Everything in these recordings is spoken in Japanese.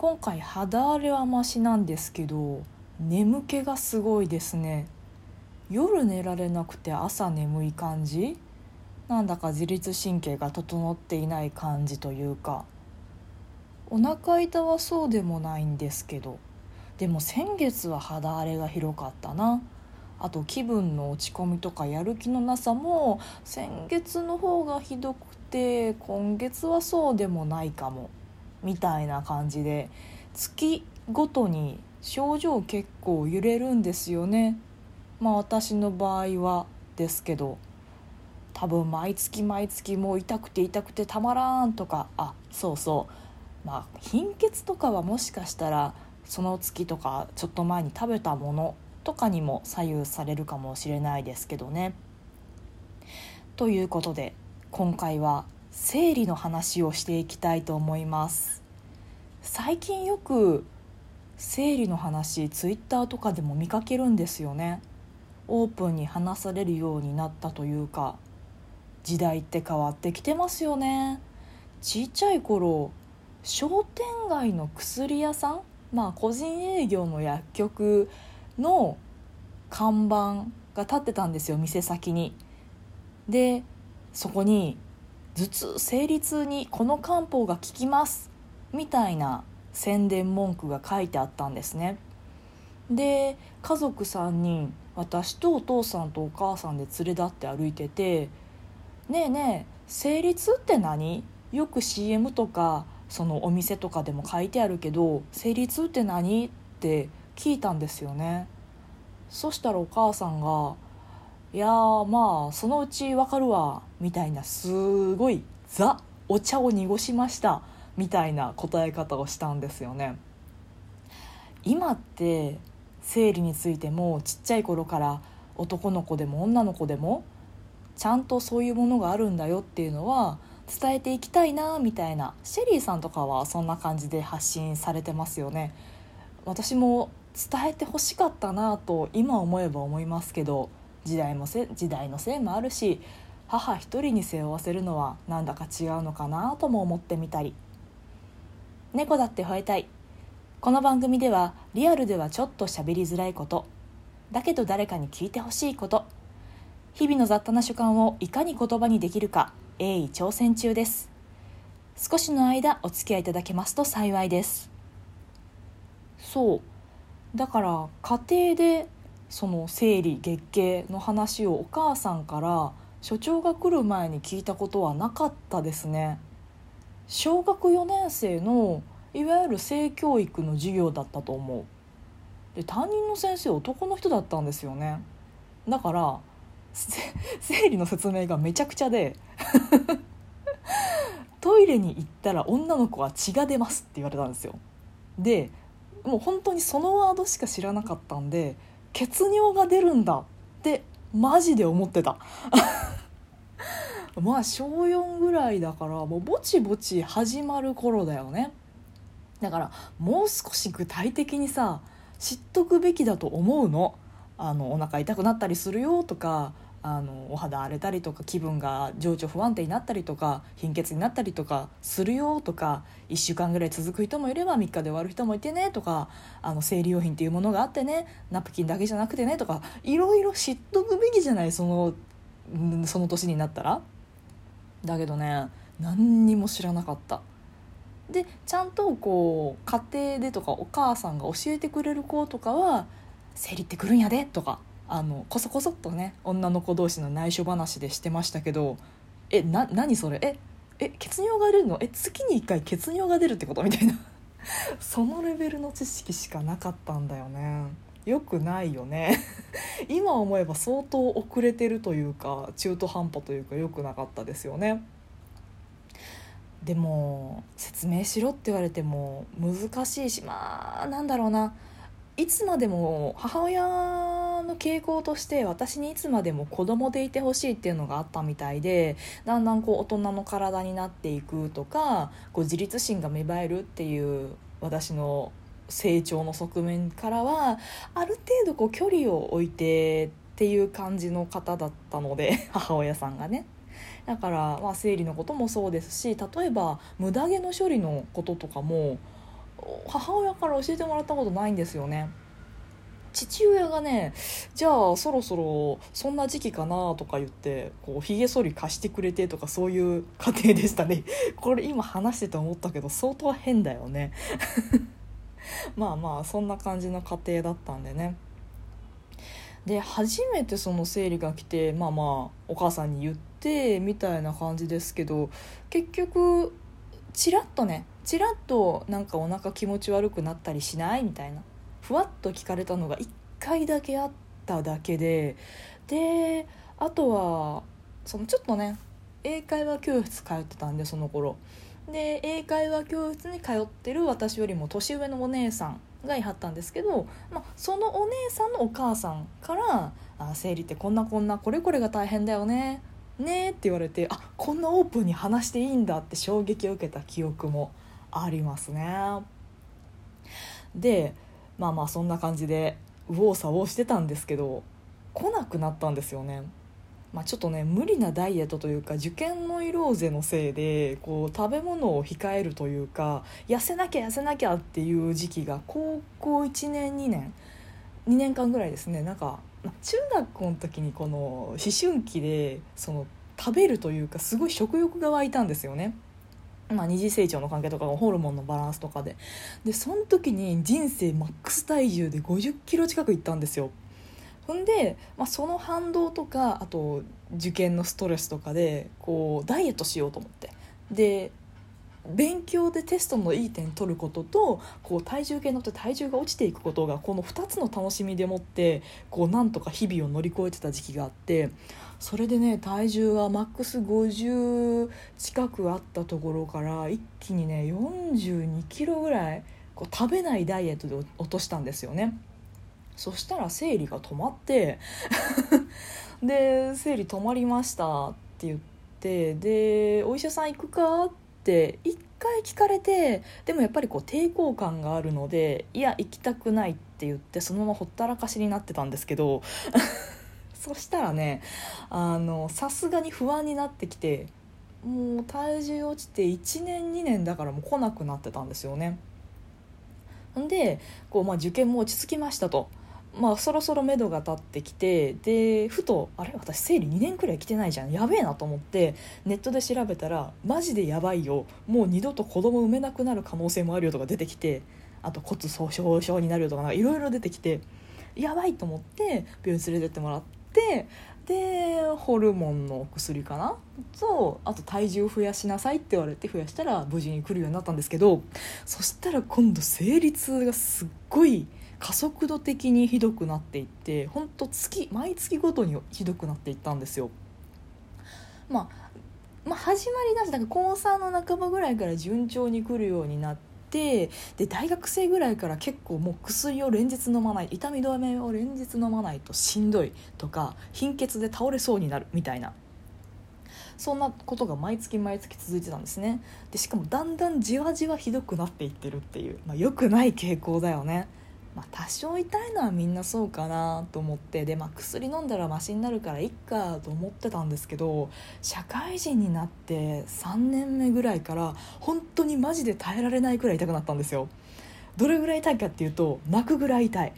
今回肌荒れはマシなんですけど眠気がすごいですね。夜寝られなくて朝眠い感じ？なんだか自律神経が整っていない感じというか。お腹痛はそうでもないんですけど。でも先月は肌荒れが広かったな。あと気分の落ち込みとかやる気のなさも先月の方がひどくて今月はそうでもないかも。みたいな感じで月ごとに症状結構揺れるんですよねまあ私の場合はですけど多分毎月毎月もう痛くて痛くてたまらんとかあそうそうまあ貧血とかはもしかしたらその月とかちょっと前に食べたものとかにも左右されるかもしれないですけどね。ということで今回は生理の話をしていきたいと思います。最近よく生理の話ツイッターとかでも見かけるんですよね。オープンに話されるようになったというか時代って変わってきてますよね。ちっちゃい頃商店街の薬屋さんまあ個人営業の薬局の看板が立ってたんですよ店先に。でそこに頭痛生理痛にこの漢方が効きますみたいな宣伝文句が書いてあったんですねで家族3人私とお父さんとお母さんで連れ立って歩いてて「ねえねえ生理痛って何?」よく CM とかそのお店とかでも書いてあるけど「生理痛って何?」って聞いたんですよねそしたらお母さんがいやまあそのうちわかるわみたいなすごいザお茶を濁しましたみたいな答え方をしたんですよね。今って生理についてもちっちゃい頃から男の子でも女の子でもちゃんとそういうものがあるんだよっていうのは伝えていきたいなみたいな。シェリーさんとかはそんな感じで発信されてますよね。私も伝えてほしかったなと今思えば思いますけど。時代もせ時代のせいもあるし母一人に背負わせるのはなんだか違うのかなとも思ってみたり。猫だって吠えたい。この番組ではリアルではちょっと喋りづらいこと。だけど誰かに聞いてほしいこと。日々の雑多な所感をいかに言葉にできるか鋭意挑戦中です。少しの間お付き合いいただけますと幸いです。そう。だから家庭でその生理月経の話をお母さんから所長が来る前に聞いたことはなかったですね。小学4年生のいわゆる性教育の授業だったと思う。で担任の先生男の人だったんですよね。だから生理の説明がめちゃくちゃで トイレに行ったら女の子は血が出ますって言われたんですよ。でもう本当にそのワードしか知らなかったんで血尿が出るんだってマジで思ってた。まあ小4ぐらいだからもうぼちぼち始まる頃だよね。だからもう少し具体的にさ知っとくべきだと思うの。あのお腹痛くなったりするよとかあのお肌荒れたりとか気分が情緒不安定になったりとか貧血になったりとかするよとか1週間ぐらい続く人もいれば3日で終わる人もいてねとかあの生理用品っていうものがあってねナプキンだけじゃなくてねとかいろいろ知っとくべきじゃないそのその年になったら。だけどね何にも知らなかった。でちゃんとこう家庭でとかお母さんが教えてくれる子とかは「生理ってくるんやで」とかあのこそこそっとね女の子同士の内緒話でしてましたけど「えな何それ？ええ血尿が出るの？え月に1回血尿が出るってこと?」みたいな。そのレベルの知識しかなかったんだよね。よくないよね。今思えば相当遅れてるというか中途半端というかよくなかったですよね。でも説明しろって言われても難しいしまあなんだろうな。いつまでも母親の傾向として私にいつまでも子供でいてほしいっていうのがあったみたいでだんだんこう大人の体になっていくとかこう自立心が芽生えるっていう私の成長の側面からはある程度こう距離を置いてっていう感じの方だったので 母親さんがね。だから、まあ、生理のこともそうですし例えば無駄毛の処理のこととかも母親から教えてもらったことないんですよね父親がねじゃあそろそろそんな時期かなとか言ってこうひげ剃り貸してくれてとかそういう 家庭でしたね。これ今話してて思ったけど相当変だよね。まあまあそんな感じの家庭だったんでね。で初めてその生理が来てまあまあお母さんに言ってみたいな感じですけど結局ちらっとねちらっとなんかお腹気持ち悪くなったりしない？みたいな。ふわっと聞かれたのが1回だけあっただけでであとはそのちょっとね英会話教室通ってたんでその頃で英会話教室に通ってる私よりも年上のお姉さんがいはったんですけど、まあ、そのお姉さんのお母さんから「あ生理ってこんなこんなこれこれが大変だよね」ねって言われてあこんなオープンに話していいんだって衝撃を受けた記憶もありますね。でまあまあそんな感じで右往左往してたんですけど来なくなったんですよね。まあ、ちょっとね無理なダイエットというか受験の色ぜのせいでこう食べ物を控えるというか痩せなきゃ痩せなきゃっていう時期が高校1年2年2年間ぐらいですねなんか中学校の時にこの思春期でその食べるというかすごい食欲が湧いたんですよね。まあ、二次成長の関係とかホルモンのバランスとかで。でその時に人生マックス体重で5 0キロ近くいったんですよ。ほんで、まあ、その反動とかあと受験のストレスとかでこうダイエットしようと思って。で勉強でテストのいい点取ることとこう体重計乗って体重が落ちていくことがこの2つの楽しみでもってこうなんとか日々を乗り越えてた時期があって。それでね体重はマックス50近くあったところから一気にね42キロぐらいこう食べないダイエットで落としたんですよね。そしたら生理が止まって で生理止まりましたって言ってでお医者さん行くかって一回聞かれてでもやっぱりこう抵抗感があるのでいや行きたくないって言ってそのままほったらかしになってたんですけどそしたらねあのさすがに不安になってきてもう体重落ちて1年2年だからもう来なくなってたんですよね。んでこう、まあ、受験も落ち着きましたと。まあ、そろそろ目処が立ってきてでふとあれ？私生理2年くらい来てないじゃんやべえなと思ってネットで調べたらマジでやばいよもう二度と子供産めなくなる可能性もあるよとか出てきてあと骨粗しょう症になるよとかいろいろ出てきてやばいと思って病院連れてってもらってでホルモンの薬かな？とあと体重増やしなさいって言われて増やしたら無事に来るようになったんですけどそしたら今度生理痛がすっごい加速度的にひどくなっていって本当月毎月ごとにひどくなっていったんですよ。まあまあ、始まりだしだから高3の半ばぐらいから順調に来るようになってで大学生ぐらいから結構もう薬を連日飲まない痛み止めを連日飲まないとしんどいとか貧血で倒れそうになるみたいな。そんなことが毎月毎月続いてたんですね。でしかもだんだんじわじわひどくなっていってるっていう、まあ、良くない傾向だよね。まあ、多少痛いのはみんなそうかなと思ってで、まあ、薬飲んだらマシになるからいっかと思ってたんですけど社会人になって3年目ぐらいから本当にマジで耐えられないくらい痛くなったんですよ。どれぐらい痛いかっていうと泣くぐらい痛い。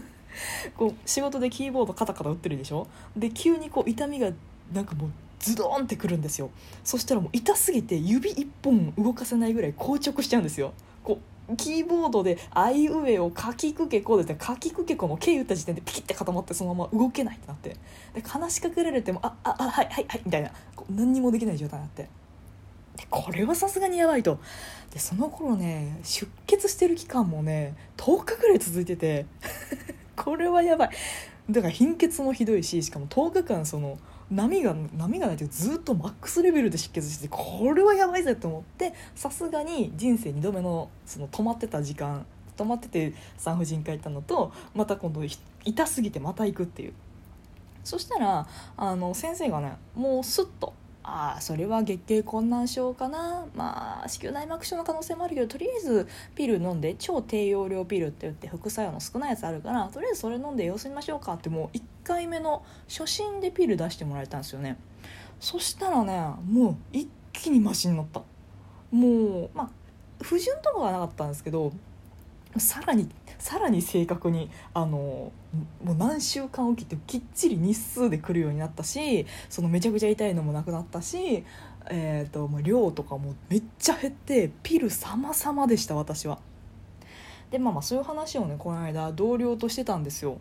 こう仕事でキーボードカタカタ打ってるでしょ？で急にこう痛みがなんかもうズドンってくるんですよ。そしたらもう痛すぎて指一本動かせないぐらい硬直しちゃうんですよ。こうキーボードで「あいうえ」を書きくけこうですね書きくけこの「け」言った時点でピキッて固まってそのまま動けないってなって。で話しかけられても「あああはいはいはい」みたいな。何にもできない状態になって。でこれはさすがにやばいと。でその頃ね出血してる期間もね10日ぐらい続いてて。これはやばい。だから貧血もひどいししかも10日間その波が波がないとずっとマックスレベルで失血してこれはやばいぜと思ってさすがに人生2度目のその止まってた時間止まってて産婦人科行ったのとまた今度痛すぎてまた行くっていう。そしたらあの先生がねもうスッとああそれは月経困難症かな。まあ子宮内膜症の可能性もあるけどとりあえずピル飲んで超低用量ピルって言って副作用の少ないやつあるからとりあえずそれ飲んで様子見ましょうか。ってもう1回目の初診でピル出してもらえたんですよね。そしたらねもう一気にマシになった。もうまあ不純とかはなかったんですけどさらにさらに正確にあのもう何週間おきってきっちり日数で来るようになったしそのめちゃくちゃ痛いのもなくなったし、えーと、量とかもめっちゃ減ってピル様々でした私は。でまあまあそういう話をねこの間同僚としてたんですよ。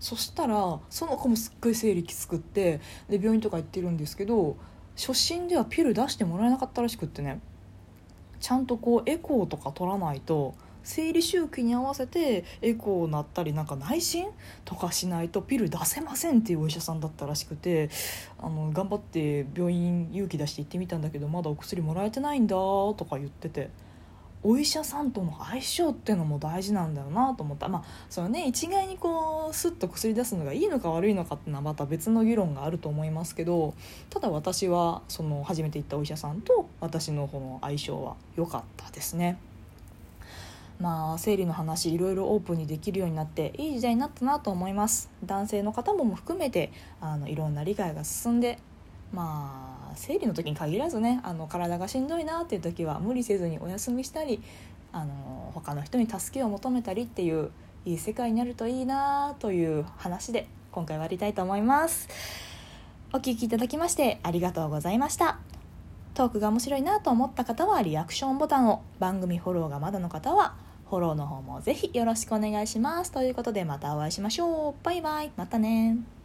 そしたらその子もすっごい生理きつくってで病院とか行ってるんですけど初診ではピル出してもらえなかったらしくってねちゃんとこうエコーとか取らないと生理周期に合わせてエコーなったりなんか内診とかしないとピル出せませんっていうお医者さんだったらしくてあの頑張って病院勇気出して行ってみたんだけどまだお薬もらえてないんだとか言ってて。お医者さんとの相性っていうのも大事なんだよなと思ったまあそれね一概にこうスッと薬出すのがいいのか悪いのかっていうのはまた別の議論があると思いますけどただ私はその初めて行ったお医者さんと私のこの相性は良かったですね。まあ生理の話いろいろオープンにできるようになっていい時代になったなと思います。男性の方も含めてあのいろんな理解が進んでまあ生理の時に限らずねあの体がしんどいなっていう時は無理せずにお休みしたりあの他の人に助けを求めたりっていういい世界になるといいなという話で今回終わりたいと思います。お聴きいただきましてありがとうございました。トークが面白いなと思った方はリアクションボタンを番組フォローがまだの方はフォローの方もぜひよろしくお願いします。ということでまたお会いしましょう。バイバイ。またね。